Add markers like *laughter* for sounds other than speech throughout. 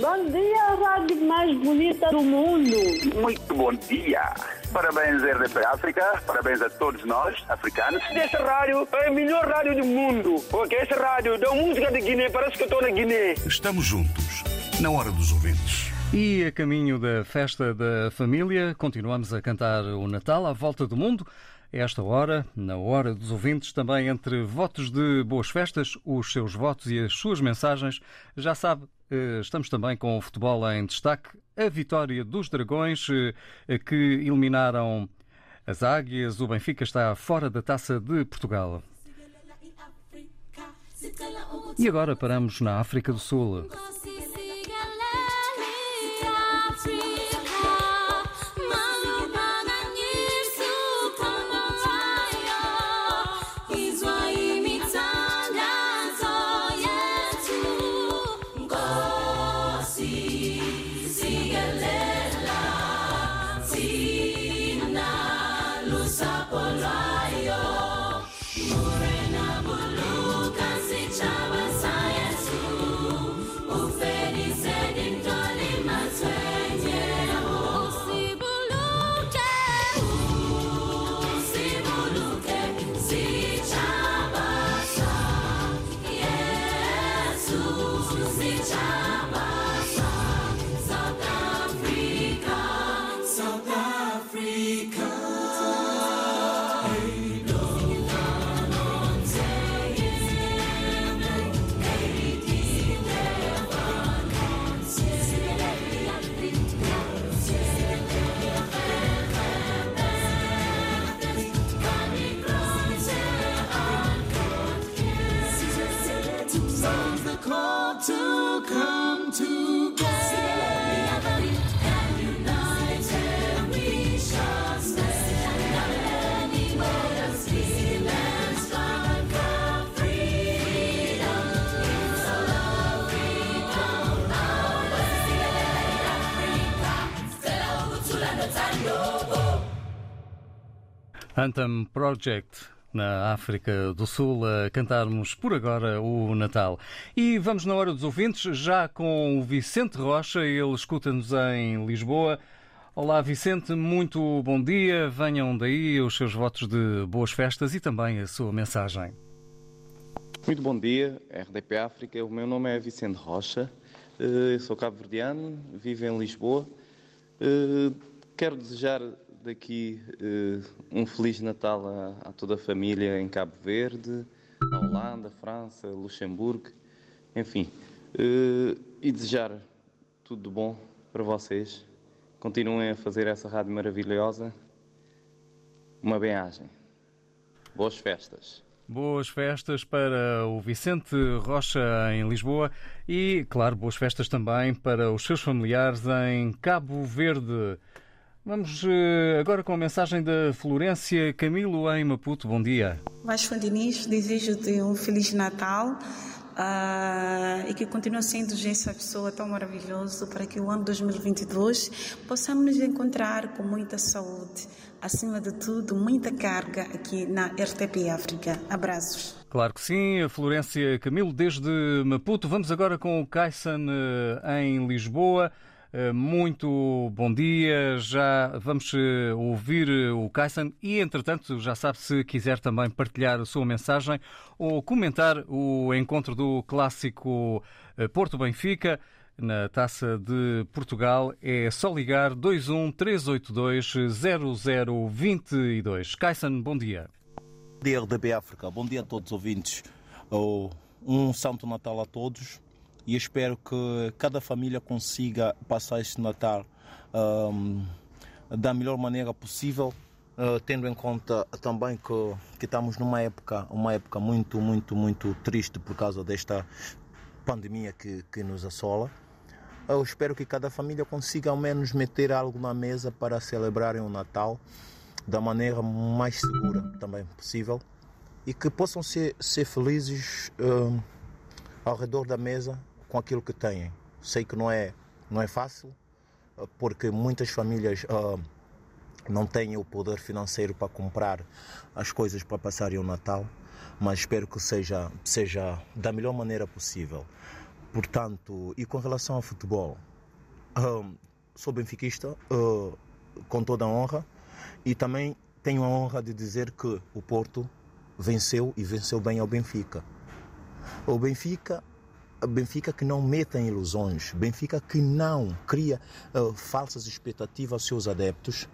Bom dia, rádio mais bonita do mundo. Muito bom dia. Parabéns, RDP África. Parabéns a todos nós, africanos. Essa rádio é a melhor rádio do mundo. Porque essa rádio dá música de Guiné, parece que eu estou na Guiné. Estamos juntos, na hora dos ouvintes. E a caminho da festa da família, continuamos a cantar o Natal à volta do mundo. A esta hora, na hora dos ouvintes, também entre votos de boas festas, os seus votos e as suas mensagens. Já sabe, estamos também com o futebol em destaque. A vitória dos Dragões, eh, que eliminaram as Águias. O Benfica está fora da taça de Portugal. E agora paramos na África do Sul. Anthem Project na África do Sul a cantarmos por agora o Natal. E vamos na hora dos ouvintes, já com o Vicente Rocha, ele escuta-nos em Lisboa. Olá Vicente, muito bom dia. Venham daí os seus votos de boas festas e também a sua mensagem. Muito bom dia, RDP África. O meu nome é Vicente Rocha, eu sou cabo-verdiano, vivo em Lisboa. Quero desejar daqui uh, um Feliz Natal a, a, toda a família em Cabo Verde, na Holanda, França, Luxemburgo, enfim. Uh, e desejar tudo de bom para vocês. Continuem a fazer essa rádio maravilhosa. Uma bem-agem. Boas festas. Boas festas para o Vicente Rocha em Lisboa e, claro, boas festas também para os seus familiares em Cabo Verde. Vamos agora com a mensagem da Florência Camilo em Maputo. Bom dia. Vasco Diniz, desejo-te um Feliz Natal uh, e que continue sendo essa pessoa tão maravilhosa para que o ano 2022 possamos nos encontrar com muita saúde. Acima de tudo, muita carga aqui na RTP África. Abraços. Claro que sim, a Florência Camilo desde Maputo. Vamos agora com o Kaisan em Lisboa. Muito bom dia, já vamos ouvir o Kaisan e, entretanto, já sabe se quiser também partilhar a sua mensagem ou comentar o encontro do clássico Porto Benfica na Taça de Portugal, é só ligar 21 382 0022. Kaisan, bom dia. Bom dia, RDB África. Bom dia a todos os ouvintes. Um Santo Natal a todos e espero que cada família consiga passar este Natal um, da melhor maneira possível, uh, tendo em conta também que, que, estamos numa época, uma época muito, muito, muito triste por causa desta pandemia que, que nos assola. Eu espero que cada família consiga ao menos meter algo na mesa para celebrarem o Natal da maneira mais segura também possível e que possam ser, ser felizes ao redor da mesa com aquilo que têm. Sei que não é, não é fácil, porque muitas famílias uh, não têm o poder financeiro para comprar as coisas para passarem o Natal, mas espero que seja, seja da melhor maneira possível. Portanto, e com relação ao futebol, uh, sou benfiquista uh, com toda a honra e também tenho a honra de dizer que o Porto venceu e venceu bem ao Benfica. O Benfica Benfica que não meta em ilusões, Benfica que não cria uh, falsas expectativas aos seus adeptos,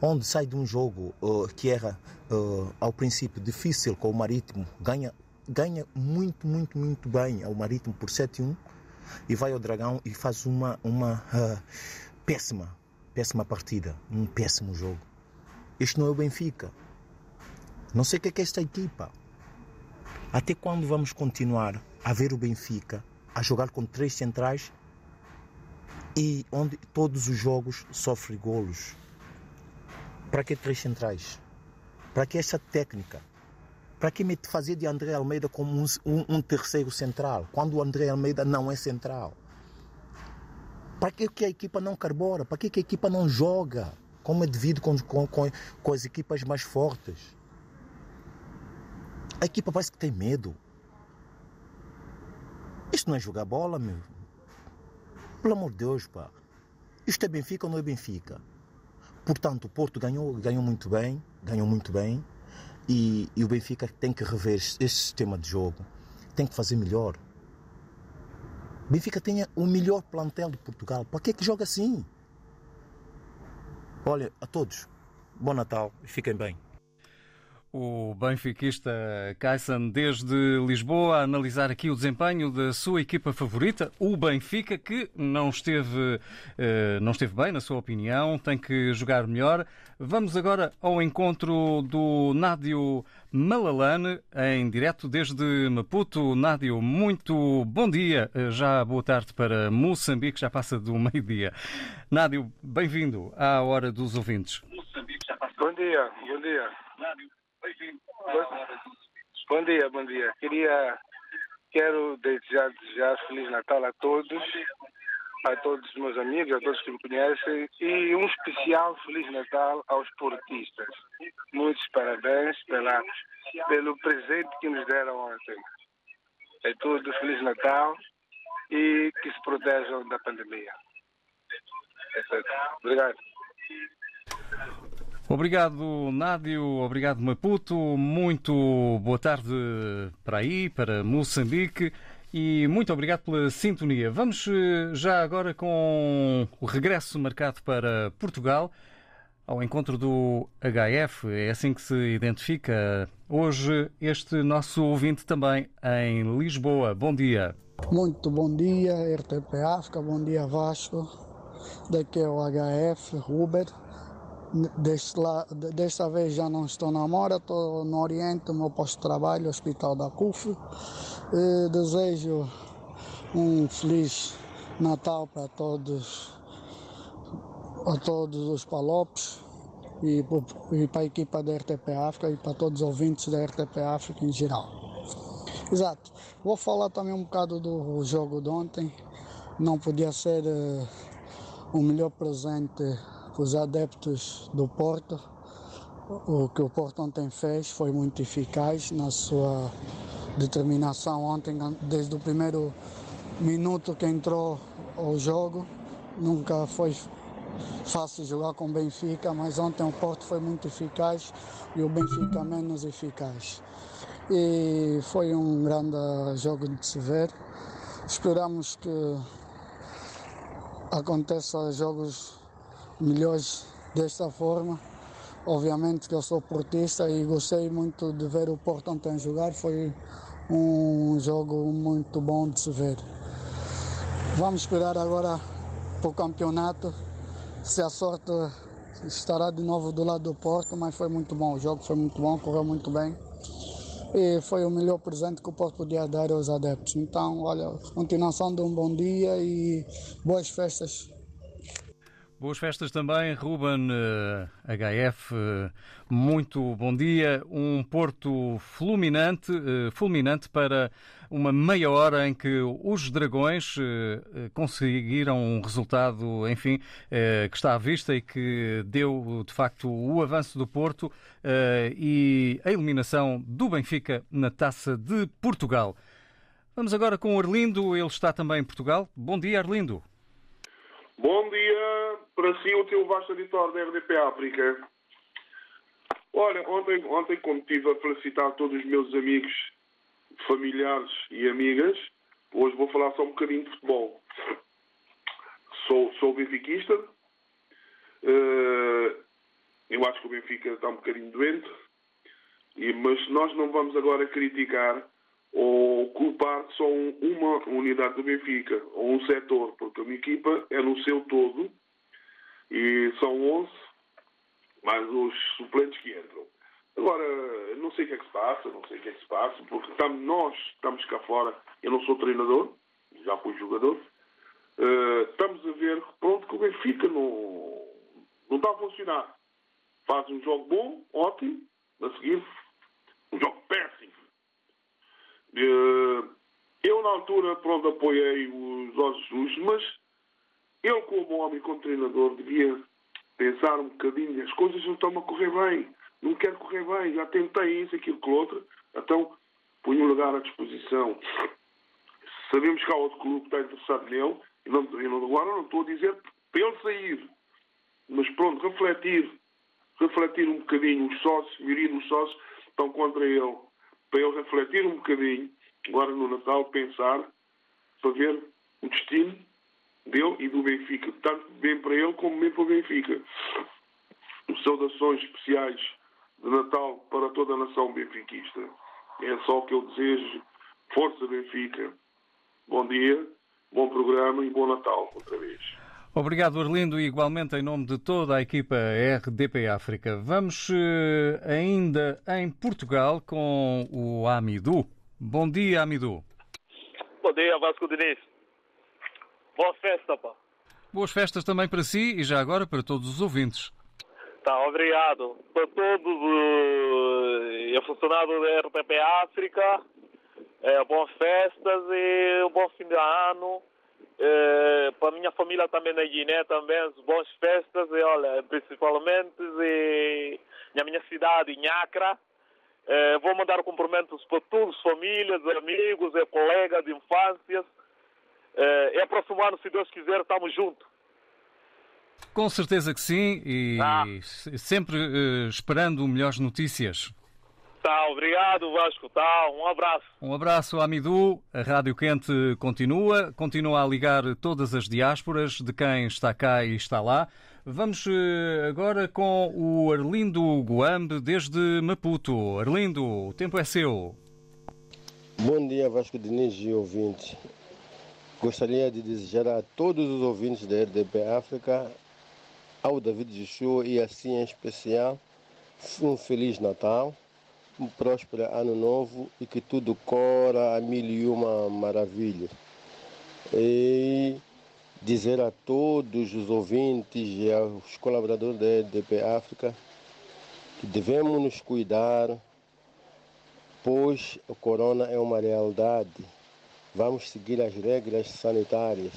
onde sai de um jogo uh, que era uh, ao princípio difícil com o Marítimo, ganha, ganha muito, muito, muito bem ao Marítimo por 7-1 e vai ao Dragão e faz uma, uma péssima, péssima partida, um péssimo jogo. Este não é o Benfica. Não sei o que é, que é esta equipa. Até quando vamos continuar a ver o Benfica a jogar com três centrais e onde todos os jogos sofrem golos? Para que três centrais? Para que esta técnica? Para que me fazer de André Almeida como um, um, um terceiro central, quando o André Almeida não é central? Para que, que a equipa não carbora? Para que, que a equipa não joga como é devido com, com, com, com as equipas mais fortes? A equipa parece que tem medo. Isto não é jogar bola, meu. Pelo amor de Deus, pá. Isto é Benfica ou não é Benfica? Portanto, o Porto ganhou, ganhou muito bem, ganhou muito bem. E, e o Benfica tem que rever este sistema de jogo. Tem que fazer melhor. Benfica tem o melhor plantel de Portugal. Para que é que joga assim? Olha, a todos, bom Natal e fiquem bem. O benfiquista Kaysan desde Lisboa a analisar aqui o desempenho da sua equipa favorita, o Benfica, que não esteve, não esteve bem, na sua opinião, tem que jogar melhor. Vamos agora ao encontro do Nádio Malalane, em direto desde Maputo. Nádio, muito bom dia, já boa tarde para Moçambique, já passa do *laughs* meio-dia. Nádio, bem-vindo à Hora dos Ouvintes. Bom dia, bom dia. Bom dia, bom dia. Queria, quero desejar, desejar Feliz Natal a todos, a todos os meus amigos, a todos que me conhecem e um especial Feliz Natal aos portistas. Muitos parabéns pela, pelo presente que nos deram ontem. É tudo, Feliz Natal e que se protejam da pandemia. É. Obrigado. Obrigado, Nádio. Obrigado, Maputo. Muito boa tarde para aí, para Moçambique. E muito obrigado pela sintonia. Vamos já agora com o regresso marcado para Portugal, ao encontro do HF. É assim que se identifica hoje este nosso ouvinte também em Lisboa. Bom dia. Muito bom dia, RTP África. Bom dia, Vasco. Daqui é o HF, Ruber. Desta vez já não estou na Mora, estou no Oriente, meu posto de trabalho, Hospital da CUF. Desejo um feliz Natal para todos, a todos os palopes e, e para a equipa da RTP África e para todos os ouvintes da RTP África em geral. Exato. Vou falar também um bocado do jogo de ontem. Não podia ser uh, o melhor presente os adeptos do Porto. O que o Porto ontem fez foi muito eficaz na sua determinação ontem, desde o primeiro minuto que entrou ao jogo. Nunca foi fácil jogar com o Benfica, mas ontem o Porto foi muito eficaz e o Benfica menos eficaz. E foi um grande jogo de se ver. Esperamos que aconteça jogos melhores desta forma. Obviamente que eu sou portista e gostei muito de ver o Porto ontem jogar. Foi um jogo muito bom de se ver. Vamos esperar agora para o campeonato. Se a sorte estará de novo do lado do Porto, mas foi muito bom. O jogo foi muito bom, correu muito bem. e foi o melhor presente que o posso podia dar aos adeptos. Então, olha, continuação de um bom dia e boas festas. Boas festas também, Ruben uh, HF. Uh, muito bom dia. Um Porto fulminante, uh, fulminante para uma meia hora em que os Dragões conseguiram um resultado, enfim, que está à vista e que deu de facto o avanço do Porto e a eliminação do Benfica na Taça de Portugal. Vamos agora com o Arlindo, ele está também em Portugal. Bom dia, Arlindo. Bom dia para si, o teu vasto editor da RDP África. Olha, ontem, ontem como estive a felicitar todos os meus amigos, familiares e amigas, hoje vou falar só um bocadinho de futebol. Sou, sou benfiquista. Uh, eu acho que o Benfica está um bocadinho doente. Mas nós não vamos agora criticar ou culpar só uma unidade do Benfica ou um setor, porque uma equipa é no seu todo e são 11 mais os suplentes que entram. Agora, não sei o que é que se passa, não sei o que é que se passa, porque estamos, nós estamos cá fora, eu não sou treinador, já fui jogador, uh, estamos a ver, pronto, que o Benfica não, não está a funcionar. Faz um jogo bom, ótimo, a seguir, um jogo péssimo. Uh, eu, na altura, pronto, apoiei os Jorge Jesus, mas ele, como homem, como treinador, devia pensar um bocadinho. As coisas não estão a correr bem. Não quero correr bem. Já tentei isso, aquilo, que outro. Então, ponho um lugar à disposição. Sabemos que há outro clube que está interessado nele. E não, agora não estou a dizer para ele sair. Mas pronto, refletir. Refletir um bocadinho. Os sócios, a dos sócios estão contra ele. Para ele refletir um bocadinho. Agora no Natal, pensar. Para ver o destino dele e do Benfica, tanto bem para ele como bem para o Benfica. Saudações especiais de Natal para toda a nação benfiquista. É só o que eu desejo. Força Benfica. Bom dia, bom programa e bom Natal outra vez. Obrigado, Arlindo, e igualmente em nome de toda a equipa RDP África. Vamos uh, ainda em Portugal com o Amidu. Bom dia, Amidu. Bom dia, Vasco Diniz. Boa festa, pá. Boas festas também para si e já agora para todos os ouvintes. Tá, obrigado. Para todos uh, e funcionários da RTP África, é, boas festas e um bom fim de ano. É, para a minha família também na Guiné também, boas festas e olha, principalmente e, na minha cidade, Nhacra. É, vou mandar cumprimentos para todos, famílias, amigos e colegas de infância é, é próximo ano, se Deus quiser, estamos juntos. Com certeza que sim e ah. sempre uh, esperando melhores notícias. Tá, obrigado Vasco, tá, um abraço. Um abraço, Amidu. A Rádio Quente continua, continua a ligar todas as diásporas de quem está cá e está lá. Vamos uh, agora com o Arlindo Guambe desde Maputo. Arlindo, o tempo é seu. Bom dia, Vasco Diniz e ouvintes. Gostaria de desejar a todos os ouvintes da RDP África, ao David Juchu e assim em especial, um Feliz Natal, um próspero Ano Novo e que tudo cora a mil e uma maravilhas. E dizer a todos os ouvintes e aos colaboradores da RDP África que devemos nos cuidar, pois o corona é uma realidade Vamos seguir as regras sanitárias.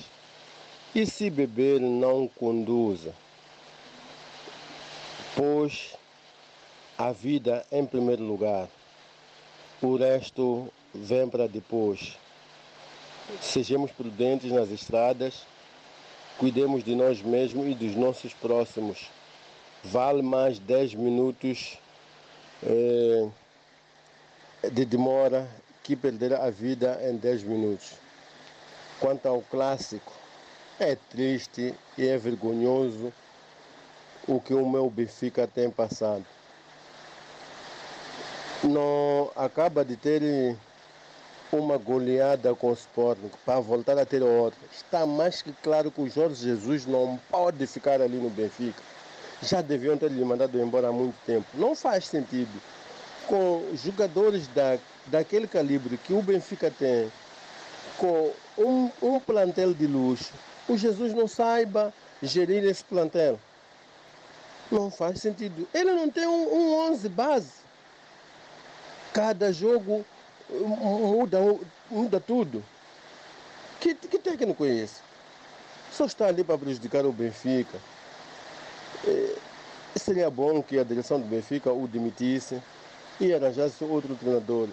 E se beber, não conduza, pois a vida em primeiro lugar. O resto vem para depois. Sejamos prudentes nas estradas, cuidemos de nós mesmos e dos nossos próximos. Vale mais 10 minutos eh, de demora que perderá a vida em 10 minutos. Quanto ao clássico, é triste e é vergonhoso o que o meu Benfica tem passado. Não acaba de ter uma goleada com o Sporting para voltar a ter outra. Está mais que claro que o Jorge Jesus não pode ficar ali no Benfica. Já deviam ter lhe mandado embora há muito tempo. Não faz sentido com jogadores da, daquele calibre que o Benfica tem, com um, um plantel de luxo, o Jesus não saiba gerir esse plantel. Não faz sentido. Ele não tem um, um 11 base. Cada jogo muda, muda tudo. Que, que técnico é esse? Só está ali para prejudicar o Benfica. É, seria bom que a direção do Benfica o demitisse e arranjasse outro treinador.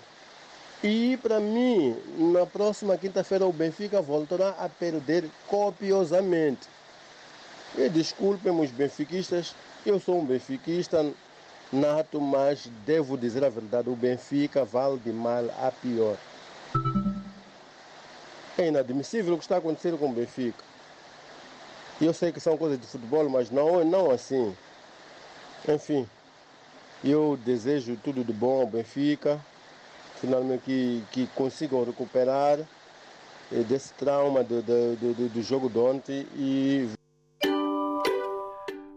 E para mim, na próxima quinta-feira o Benfica voltará a perder copiosamente. E desculpem os benfiquistas, eu sou um benfiquista nato, mas devo dizer a verdade, o Benfica vale de mal a pior. É inadmissível o que está acontecendo com o Benfica. Eu sei que são coisas de futebol, mas não, não assim. Enfim, eu desejo tudo de bom ao Benfica, finalmente que, que consigam recuperar eh, desse trauma do, do, do, do jogo de ontem e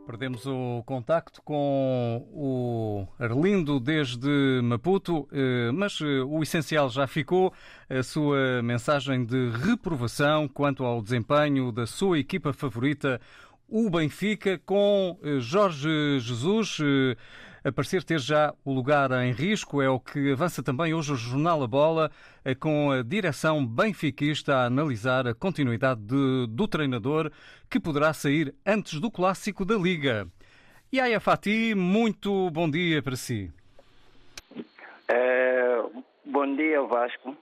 Perdemos o contacto com o Arlindo desde Maputo, eh, mas eh, o essencial já ficou. A sua mensagem de reprovação quanto ao desempenho da sua equipa favorita, o Benfica, com Jorge Jesus parecer ter já o lugar em risco. É o que avança também hoje o Jornal A Bola, eh, com a direção benfiquista a analisar a continuidade de, do treinador, que poderá sair antes do clássico da Liga. Yaya Fati, muito bom dia para si. É, bom dia, Vasco.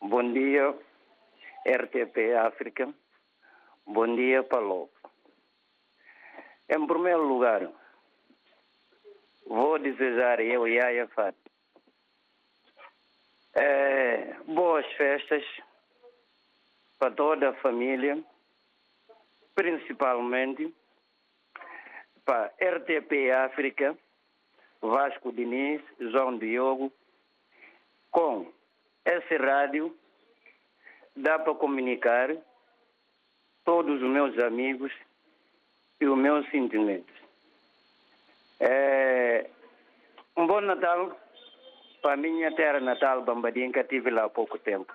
Bom dia, RTP África. Bom dia, Paulo. Em primeiro lugar, vou desejar eu e a Ayafat é, boas festas para toda a família, principalmente para RTP África, Vasco Diniz, João Diogo, com essa rádio dá para comunicar todos os meus amigos e os meus sentimentos. É, um bom Natal para a minha terra natal, Bambadim, que tive lá há pouco tempo.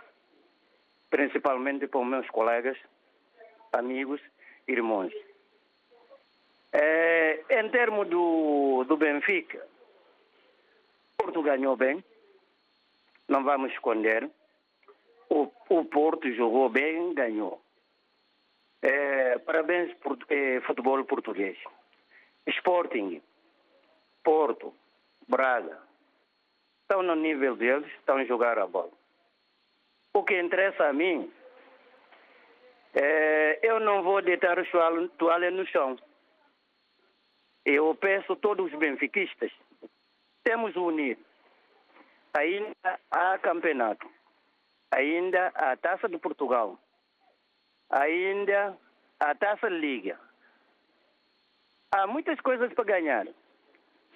Principalmente para os meus colegas, amigos, irmãos. É, em termos do, do Benfica, Porto ganhou bem, não vamos esconder. O, o Porto jogou bem, ganhou. É, parabéns, por, é, futebol português. Sporting, Porto, Braga, estão no nível deles, estão a jogar a bola. O que interessa a mim é, eu não vou deitar o toalha no chão. Eu peço a todos os benfiquistas, temos unir. Ainda há campeonato, ainda há Taça de Portugal, ainda há Taça Liga. Há muitas coisas para ganhar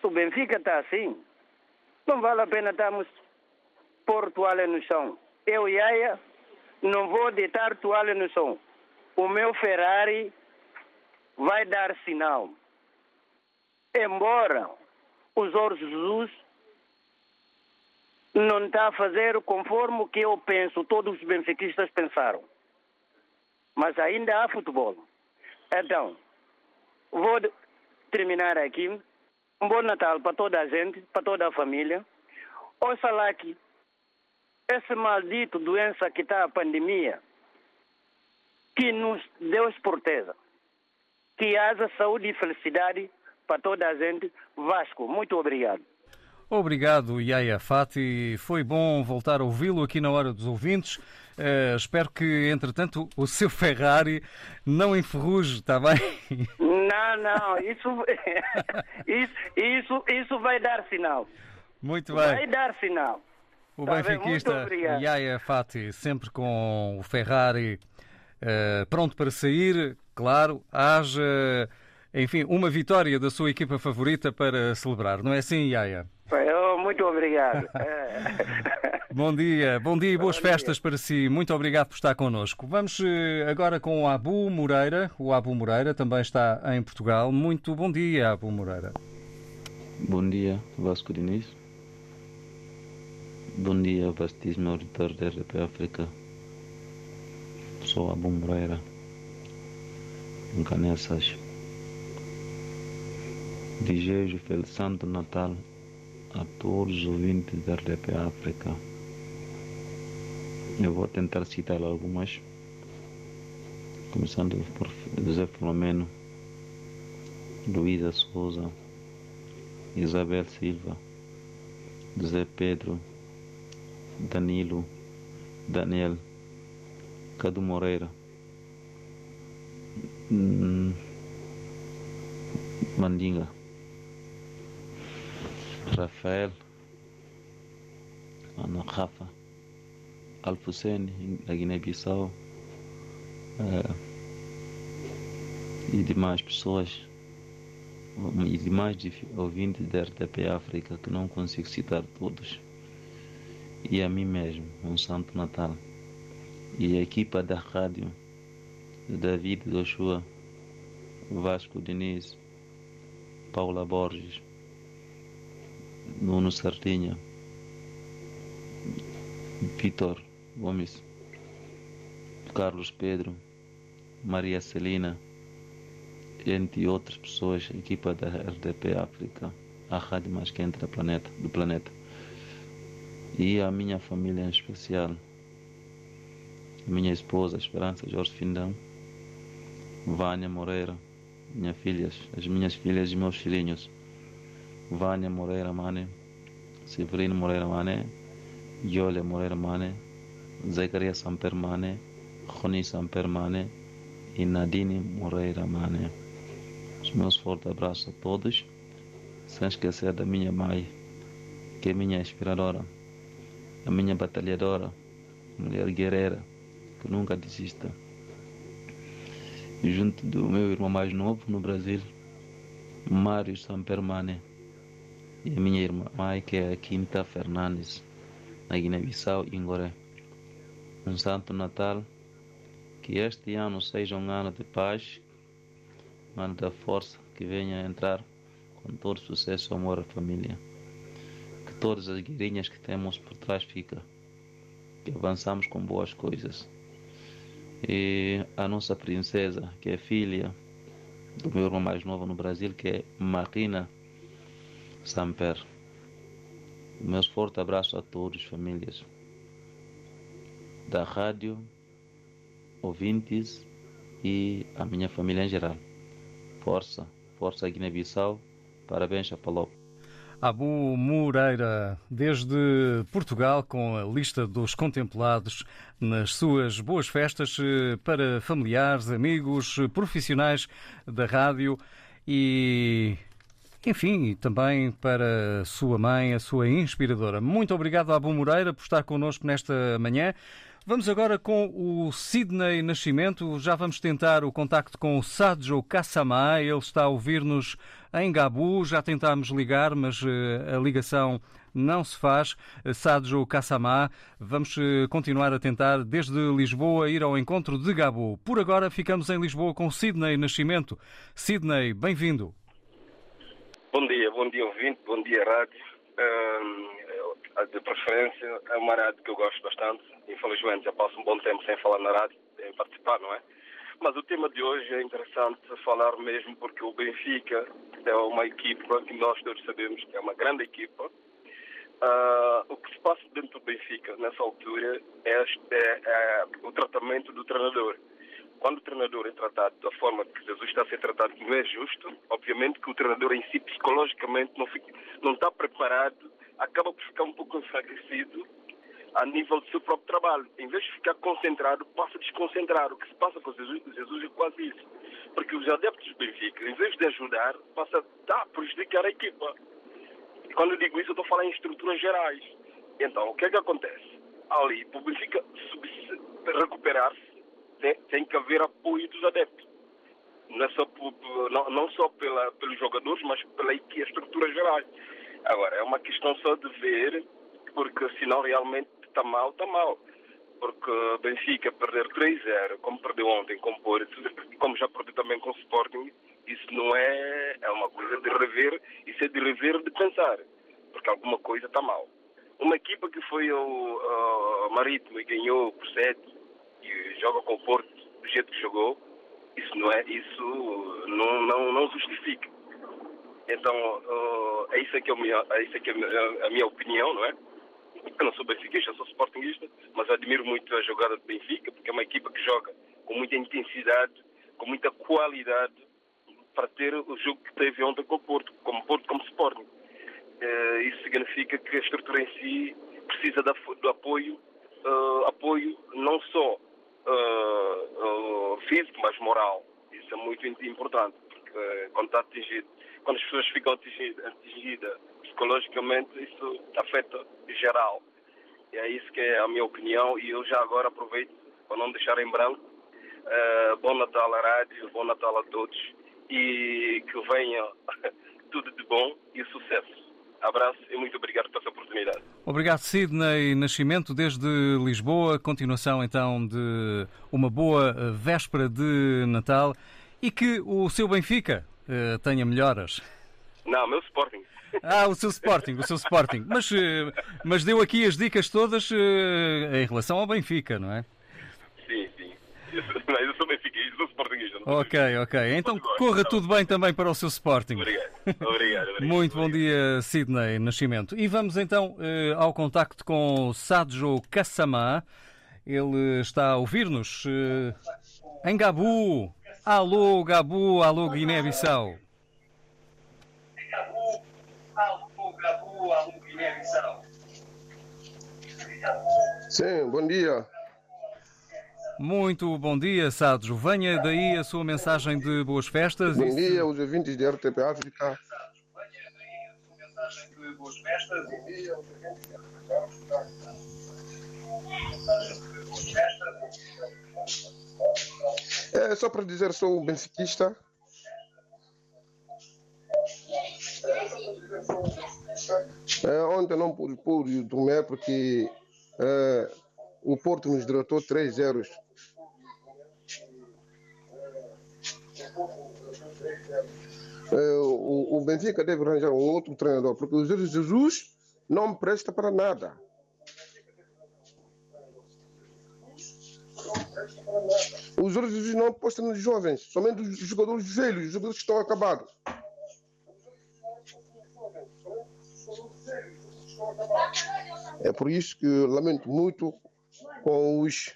o Benfica está assim, não vale a pena estarmos pôr toalha no chão. Eu Aya não vou deitar toalha no chão. O meu Ferrari vai dar sinal. Embora o Jorge Jesus não está a fazer conforme o que eu penso, todos os benfiquistas pensaram. Mas ainda há futebol. Então, vou terminar aqui um bom Natal para toda a gente, para toda a família. Oxalá que esse maldito doença que está a pandemia, que nos Deus proteja. Que haja saúde e felicidade para toda a gente. Vasco, muito obrigado. Obrigado, Yaya Fati. Foi bom voltar a ouvi-lo aqui na Hora dos Ouvintes. Uh, espero que, entretanto, o seu Ferrari não enferruje, está bem? Não, não, isso, *laughs* isso, isso, isso vai dar sinal. Muito bem. Vai dar sinal. O tá benfiquista Yaya Fati, sempre com o Ferrari uh, pronto para sair, claro, haja, enfim, uma vitória da sua equipa favorita para celebrar, não é assim, Yaya? Muito obrigado. *laughs* Bom dia, bom dia e boas bom festas dia. para si. Muito obrigado por estar connosco. Vamos eh, agora com o Abu Moreira. O Abu Moreira também está em Portugal. Muito bom dia, Abu Moreira. Bom dia, Vasco Diniz. Bom dia, vastíssimo auditor da RP África. Sou Abu Moreira, em Canessas. Desejo Feliz Santo Natal a todos os ouvintes da RDP África. Eu vou tentar citar algumas, começando por José Filomeno, Luísa Souza, Isabel Silva, José Pedro, Danilo, Daniel, Cadu Moreira, hum, Mandinga, Rafael, Ana Rafa, Alfocene, da Guiné-Bissau uh, e demais pessoas e demais ouvintes da RTP África que não consigo citar todos. E a mim mesmo, um Santo Natal. E a equipa da rádio David Joshua, Vasco Diniz, Paula Borges, Nuno Sardinha, Vitor Gomes, Carlos Pedro, Maria Celina, entre outras pessoas, equipa da RDP África, a rádio mais quente do planeta, do planeta. E a minha família em especial, a minha esposa Esperança Jorge Findão, Vânia Moreira, minhas filhas, as minhas filhas e meus filhinhos, Vânia Moreira Mane, Severino Moreira Mane, Yolha Moreira Mane, Zacarias Samper Mane, Rony Samper Mane e Nadine Moreira Mane. Os meus fortes abraços a todos, sem esquecer da minha mãe, que é minha inspiradora, a minha batalhadora, mulher guerreira, que nunca desista. E junto do meu irmão mais novo no Brasil, Mário Samper Mane, e a minha irmã mãe, que é a Quinta Fernandes, na Guiné-Bissau e Ingoré. Um Santo Natal, que este ano seja um ano de paz, um ano da força, que venha entrar com todo sucesso, amor à família. Que todas as guerrinhas que temos por trás fica, que avançamos com boas coisas. E a nossa princesa, que é filha do meu irmão mais novo no Brasil, que é Marina Samper. Meus forte abraço a todos, famílias da rádio, ouvintes e a minha família em geral. Força, força Guiné-Bissau, parabéns a Palop. Abu Moreira, desde Portugal, com a lista dos contemplados nas suas boas festas para familiares, amigos, profissionais da rádio e enfim, também para sua mãe, a sua inspiradora. Muito obrigado, Abu Moreira, por estar connosco nesta manhã. Vamos agora com o Sidney Nascimento. Já vamos tentar o contacto com o Sadjo Kassamá. Ele está a ouvir-nos em Gabu. Já tentámos ligar, mas a ligação não se faz. Sadjo Kassamá. Vamos continuar a tentar desde Lisboa ir ao encontro de Gabu. Por agora ficamos em Lisboa com o Sidney Nascimento. Sidney, bem-vindo. Bom dia, bom dia ouvinte, bom dia rádio. Uh, de preferência é uma rádio que eu gosto bastante. Infelizmente já passo um bom tempo sem falar na rádio, sem participar, não é? Mas o tema de hoje é interessante falar mesmo porque o Benfica é uma equipa que nós todos sabemos que é uma grande equipa. Uh, o que se passa dentro do Benfica nessa altura é, é, é o tratamento do treinador quando o treinador é tratado da forma que Jesus está a ser tratado, que não é justo, obviamente que o treinador em si psicologicamente não, fica, não está preparado, acaba por ficar um pouco enfraquecido a nível do seu próprio trabalho. Em vez de ficar concentrado, passa a desconcentrar. O que se passa com Jesus, Jesus é quase isso. Porque os adeptos do Benfica, em vez de ajudar, passa a prejudicar a equipa. E quando eu digo isso, eu estou falar em estruturas gerais. Então, o que é que acontece? Ali, para o Benfica recuperar-se, tem, tem que haver apoio dos adeptos. Não, é só, não, não só pela, pelos jogadores, mas pela estrutura geral. Agora, é uma questão só de ver, porque senão realmente está mal, está mal. Porque Benfica perder 3-0, como perdeu ontem com o Porto, como já perdeu também com o Sporting, isso não é, é uma coisa de rever, isso é de rever de pensar, porque alguma coisa está mal. uma equipa que foi ao, Marítimo e ganhou por 7 e joga com o Porto do jeito que jogou, isso não é, isso não, não, não justifica. Então, uh, é isso que é, a minha, é, isso que é a minha opinião, não é? Eu não sou benfiquista, sou sportingista, mas admiro muito a jogada do Benfica, porque é uma equipa que joga com muita intensidade, com muita qualidade, para ter o jogo que teve ontem com o Porto, como Porto, como Sporting. Uh, isso significa que a estrutura em si precisa do apoio, uh, apoio não só uh, físico, mas moral. Isso é muito importante, porque quando está atingido, quando as pessoas ficam atingidas, atingidas psicologicamente, isso afeta geral. E é isso que é a minha opinião e eu já agora aproveito para não deixar em branco. bom Natal à rádio, bom Natal a todos e que venha *laughs* tudo de bom e sucesso. Abraço e muito obrigado pela oportunidade. Obrigado, Sidney Nascimento, desde Lisboa. Continuação, então, de uma boa eh, véspera de Natal e que o seu Benfica uh, tenha melhoras. Não, meu Sporting. Ah, o seu Sporting, o seu Sporting. Mas, uh, mas deu aqui as dicas todas uh, em relação ao Benfica, não é? Sim, sim. Eu sou, eu sou benfiquista, sou sportinguista. Ok, ok. Então corra tudo bem também para o seu Sporting. Obrigado. Obrigado, obrigado. *laughs* Muito bom dia, Sidney Nascimento. E vamos então ao contacto com Sadjo Kassamá. Ele está a ouvir-nos em Gabu. Alô, Gabu, alô, Guiné-Bissau. Sim, bom dia. Muito bom dia, Sadjo. Venha daí a sua mensagem de boas festas. Bom dia aos ouvintes de RTP África. É só para dizer, sou benfiquista. É, ontem não pude, pude dormir porque é, o Porto nos derrotou 3 zeros É, o, o Benfica deve arranjar um outro treinador, porque o Jesus não presta para nada. O Jorge Jesus não aposta nos jovens, somente os jogadores velhos, os jogadores que estão acabados. É por isso que lamento muito com os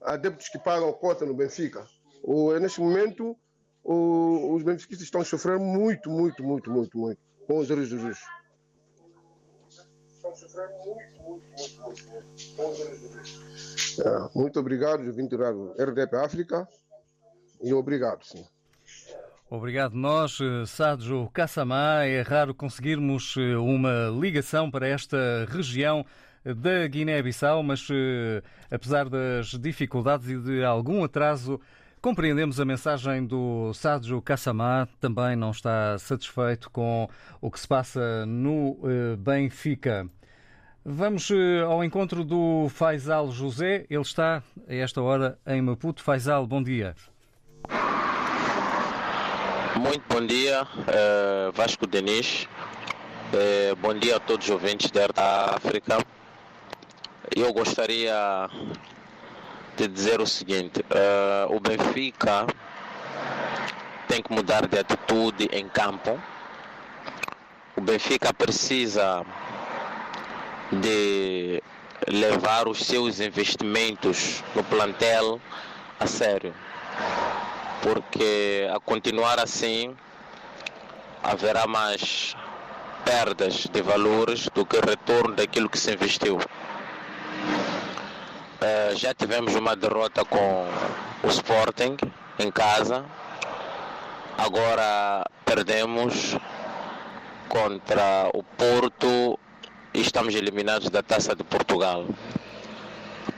adeptos que pagam cota no Benfica. O, neste momento, o, os benfiquistas estão a sofrer muito, muito, muito, muito, muito com os Jesus. Muito, muito, muito, muito os erros Jesus. É, muito obrigado, RDP África, e obrigado, sim. Obrigado nós, Sadjo Kassamá. É raro conseguirmos eh, uma ligação para esta região da Guiné-Bissau, mas eh, apesar das dificuldades e de algum atraso, Compreendemos a mensagem do Sadjo Kassamá, também não está satisfeito com o que se passa no eh, Benfica. Vamos eh, ao encontro do Faisal José, ele está a esta hora em Maputo. Faisal, bom dia. Muito bom dia, uh, Vasco Denis. Uh, bom dia a todos os ouvintes da África. Eu gostaria de dizer o seguinte: o Benfica tem que mudar de atitude em campo. O Benfica precisa de levar os seus investimentos no plantel a sério, porque a continuar assim haverá mais perdas de valores do que retorno daquilo que se investiu. Uh, já tivemos uma derrota com o Sporting em casa. Agora perdemos contra o Porto e estamos eliminados da Taça de Portugal.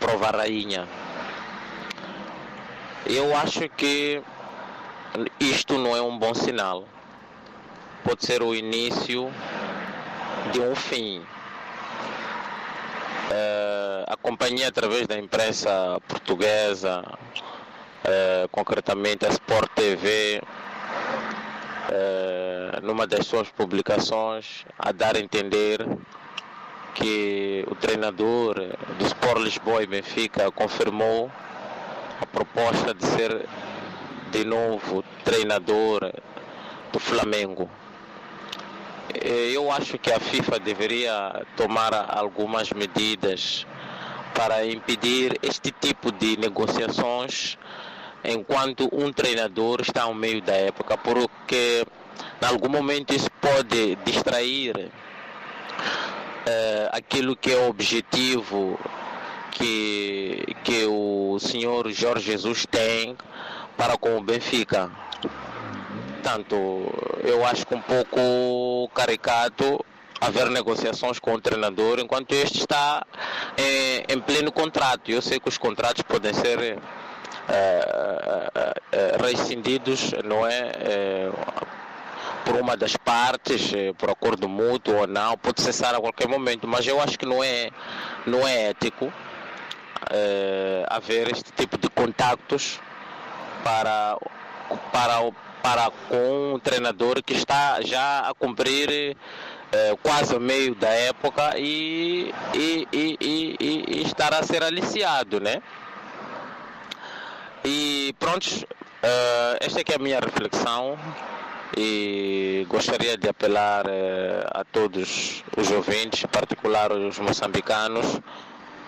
Prova rainha. Eu acho que isto não é um bom sinal. Pode ser o início de um fim Uh, acompanhei através da imprensa portuguesa, uh, concretamente a Sport TV, uh, numa das suas publicações, a dar a entender que o treinador do Sport Lisboa e Benfica confirmou a proposta de ser de novo treinador do Flamengo. Eu acho que a FIFA deveria tomar algumas medidas para impedir este tipo de negociações enquanto um treinador está ao meio da época, porque em algum momento isso pode distrair eh, aquilo que é o objetivo que, que o senhor Jorge Jesus tem para com o Benfica. Portanto, eu acho que um pouco caricato haver negociações com o treinador enquanto este está em, em pleno contrato. Eu sei que os contratos podem ser é, é, rescindidos, não é? É? por uma das partes, por acordo mútuo ou não, pode cessar a qualquer momento, mas eu acho que não é, não é ético haver este tipo de contactos para, para, para com um treinador que está já a cumprir é, quase o meio da época e, e, e, e, estar a ser aliciado, né? E pronto, uh, esta é a minha reflexão e gostaria de apelar uh, a todos os ouvintes, em particular os moçambicanos,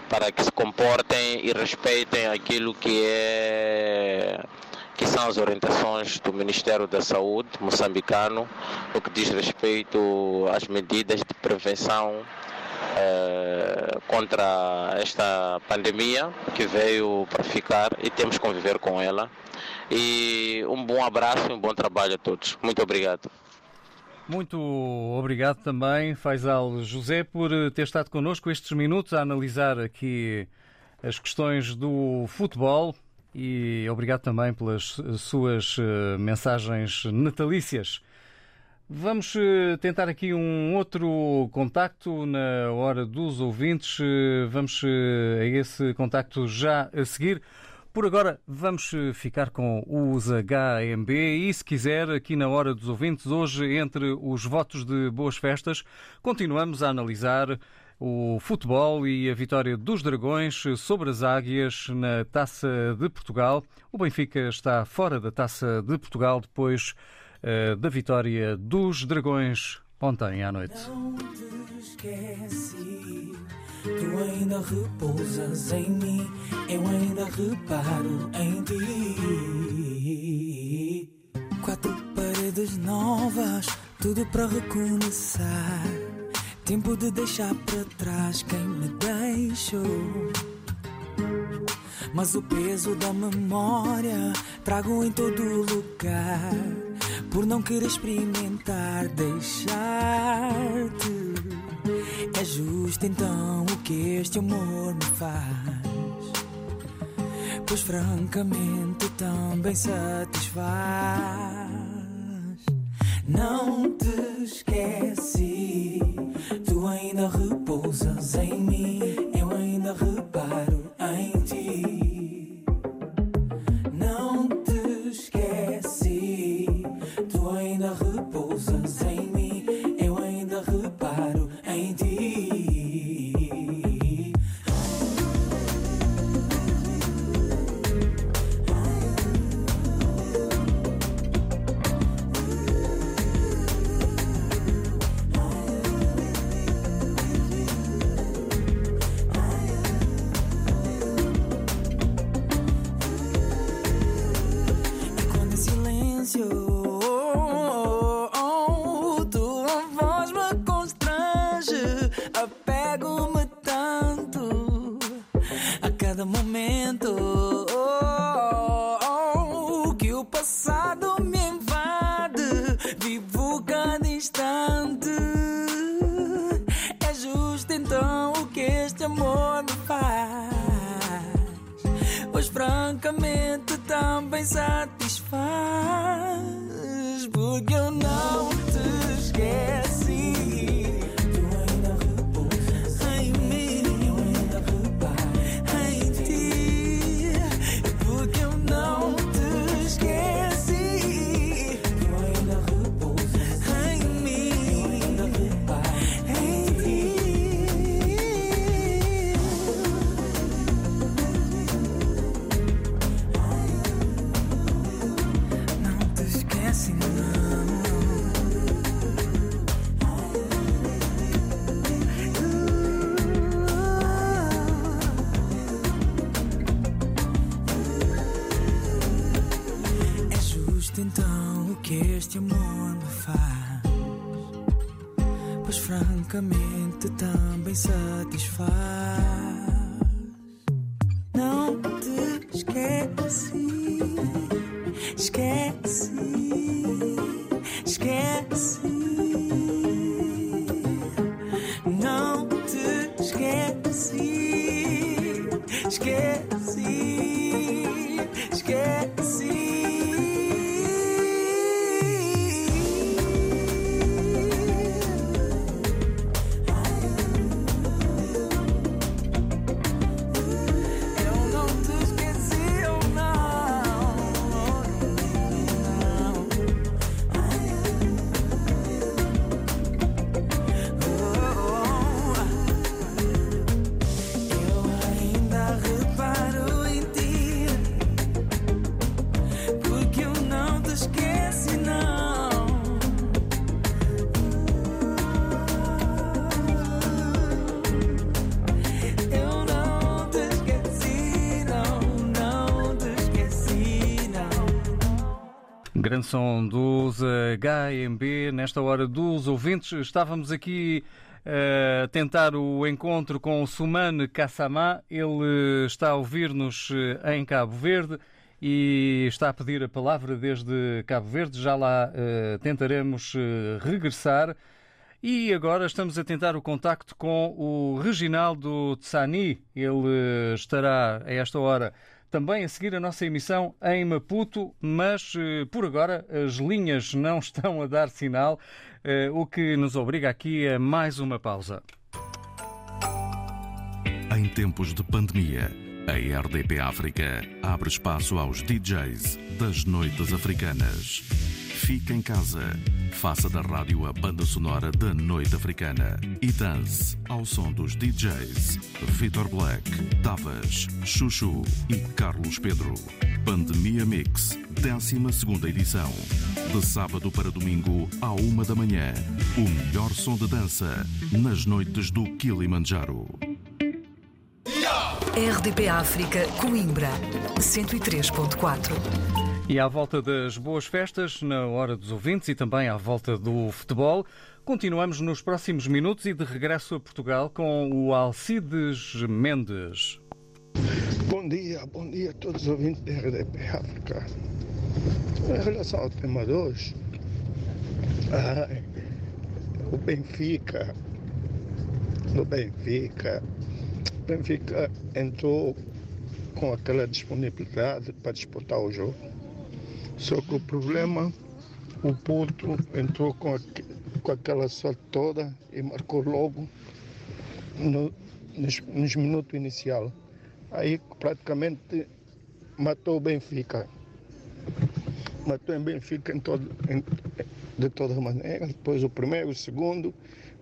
para que se comportem e respeitem aquilo que é que são as orientações do Ministério da Saúde moçambicano no que diz respeito às medidas de prevenção eh, contra esta pandemia que veio para ficar e temos que conviver com ela. E um bom abraço e um bom trabalho a todos. Muito obrigado. Muito obrigado também, Faisal José, por ter estado connosco estes minutos a analisar aqui as questões do futebol e obrigado também pelas suas eh, mensagens natalícias. Vamos eh, tentar aqui um outro contacto na hora dos ouvintes. Eh, vamos a esse contacto já a seguir. Por agora, vamos ficar com os HMB e, se quiser, aqui na hora dos ouvintes, hoje, entre os votos de boas festas, continuamos a analisar o futebol e a vitória dos Dragões sobre as Águias na Taça de Portugal. O Benfica está fora da Taça de Portugal depois uh, da vitória dos Dragões ontem à noite. Não te esqueci, tu ainda repousas em mim, eu ainda reparo em ti. Quatro paredes novas, tudo para recomeçar Tempo de deixar para trás quem me deixou. Mas o peso da memória trago em todo lugar. Por não querer experimentar, deixar-te. É justo então o que este amor me faz. Pois francamente também satisfaz. Não te esqueci, tu ainda repousas em mim, eu ainda reparo em ti. Não te esqueci, tu ainda repousas em mim, francamente também satisfaz. Grande som dos HMB. Nesta hora dos ouvintes, estávamos aqui eh, a tentar o encontro com o Sumane Kassamá. Ele está a ouvir-nos eh, em Cabo Verde e está a pedir a palavra desde Cabo Verde. Já lá eh, tentaremos eh, regressar. E agora estamos a tentar o contacto com o Reginaldo Tsani. Ele eh, estará a esta hora também a seguir a nossa emissão em Maputo, mas eh, por agora as linhas não *laughs* estão a dar sinal, eh, o que nos obriga aqui a mais uma pausa. Em tempos de pandemia, a RDP África abre espaço aos DJs das noites africanas. Fique em casa, faça da rádio a banda sonora da noite africana e dance ao som dos DJs Vitor Black, Tavas, Chuchu e Carlos Pedro. Pandemia Mix, 12 edição. De sábado para domingo, à uma da manhã. O melhor som de dança nas noites do Kilimanjaro. RDP África, Coimbra, 103.4. E à volta das boas festas, na hora dos ouvintes e também à volta do futebol, continuamos nos próximos minutos e de regresso a Portugal com o Alcides Mendes. Bom dia, bom dia a todos os ouvintes da RDP África. Em relação ao tema de hoje, o Benfica, o Benfica, o Benfica entrou com aquela disponibilidade para disputar o jogo. Só que o problema, o Porto entrou com, com aquela sorte toda e marcou logo no- nos, nos minutos iniciais. Aí praticamente matou o Benfica. Matou em Benfica em todo, em- de todas maneiras. Depois o primeiro, o segundo,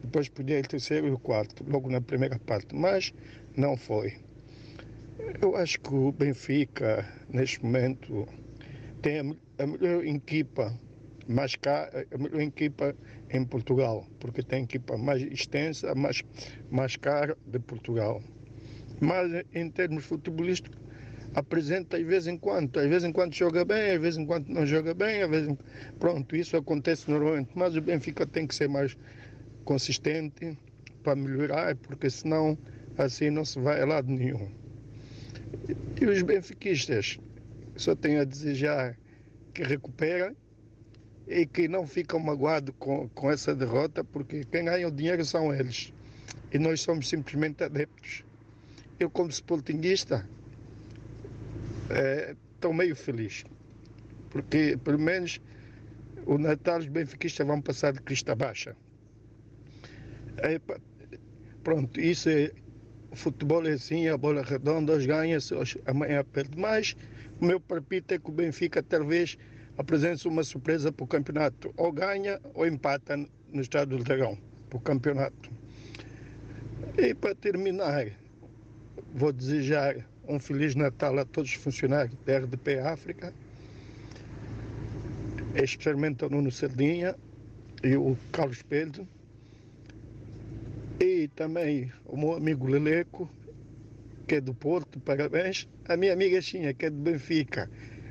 depois podia ir o terceiro e o quarto, logo na primeira parte. Mas não foi. Eu acho que o Benfica, neste momento, tem a, a melhor equipa, mais cá, a melhor equipa em Portugal, porque tem equipa mais extensa, mais, mais cara de Portugal. Mas em termos futebolísticos, apresenta de vez em quando. Às vezes em quando joga bem, às vezes em quando não joga bem, às vezes. Pronto, isso acontece normalmente. Mas o Benfica tem que ser mais consistente para melhorar, porque senão assim não se vai a lado nenhum. E os benfiquistas, só tenho a desejar que recuperem e que não ficam magoados com, com essa derrota, porque quem ganha o dinheiro são eles. E nós somos simplesmente adeptos. Eu, como sportinguista, estou meio feliz, porque pelo menos o Natal os benfiquistas vão passar de crista baixa. É, pronto, isso é. O futebol é assim, a bola redonda, hoje ganha, hoje, amanhã perde mais. O meu palpite é que o Benfica talvez apresente uma surpresa para o campeonato. Ou ganha ou empata no estado do Dragão para o campeonato. E para terminar, vou desejar um Feliz Natal a todos os funcionários da RDP África, especialmente ao Nuno Sardinha e o Carlos Pedro, e também o meu amigo Leleco, que é do Porto, parabéns. A minha amiga Xinha, que é do Benfica,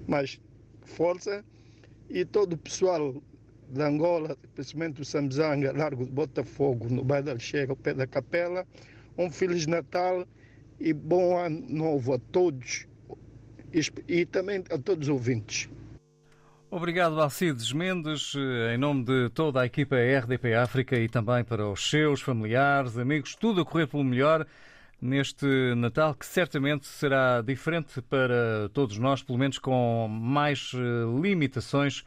mas força. E todo o pessoal de Angola, principalmente o Samzanga, Largo de Botafogo, no bairro da Chega, ao pé da Capela. Um Feliz Natal e bom ano novo a todos e, e também a todos os ouvintes. Obrigado, Alcides Mendes, eh, em nome de toda a equipa RDP África e também para os seus familiares, amigos, tudo a correr pelo melhor neste Natal, que certamente será diferente para todos nós, pelo menos com mais eh, limitações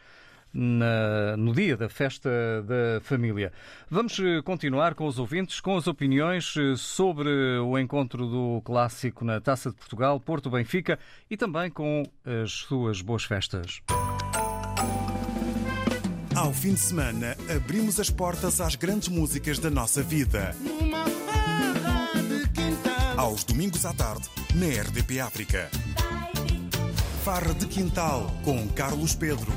na- no dia da festa da família. Vamos eh, continuar com os ouvintes, com as opiniões eh, sobre o encontro do clássico na Taça de Portugal, Porto Benfica e também com as suas boas festas. Ao fim de semana, abrimos as portas às grandes músicas da nossa vida. Aos domingos à tarde, na RDP África. Farra de Quintal, com Carlos Pedro.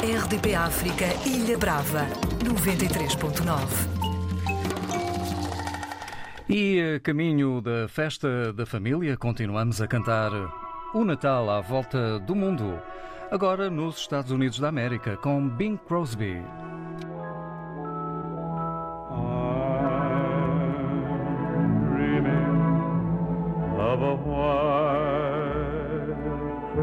RDP África Ilha Brava 93.9. E a caminho da festa da família, continuamos a cantar o Natal à volta do mundo. Agora nos Estados Unidos da América, com Bing Crosby.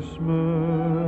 Christmas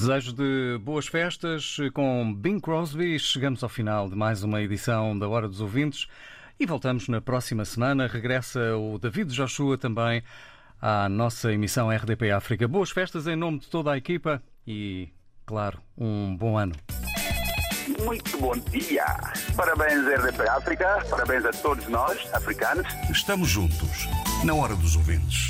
Desejo de boas festas com Bing Crosby. Chegamos ao final de mais uma edição da Hora dos Ouvintes e voltamos na próxima semana. Regressa o David Joshua também à nossa emissão RDP África. Boas festas em nome de toda a equipa e, claro, um bom ano. Muito bom dia. Parabéns, RDP África. Parabéns a todos nós, africanos. Estamos juntos, na hora dos ouvintes.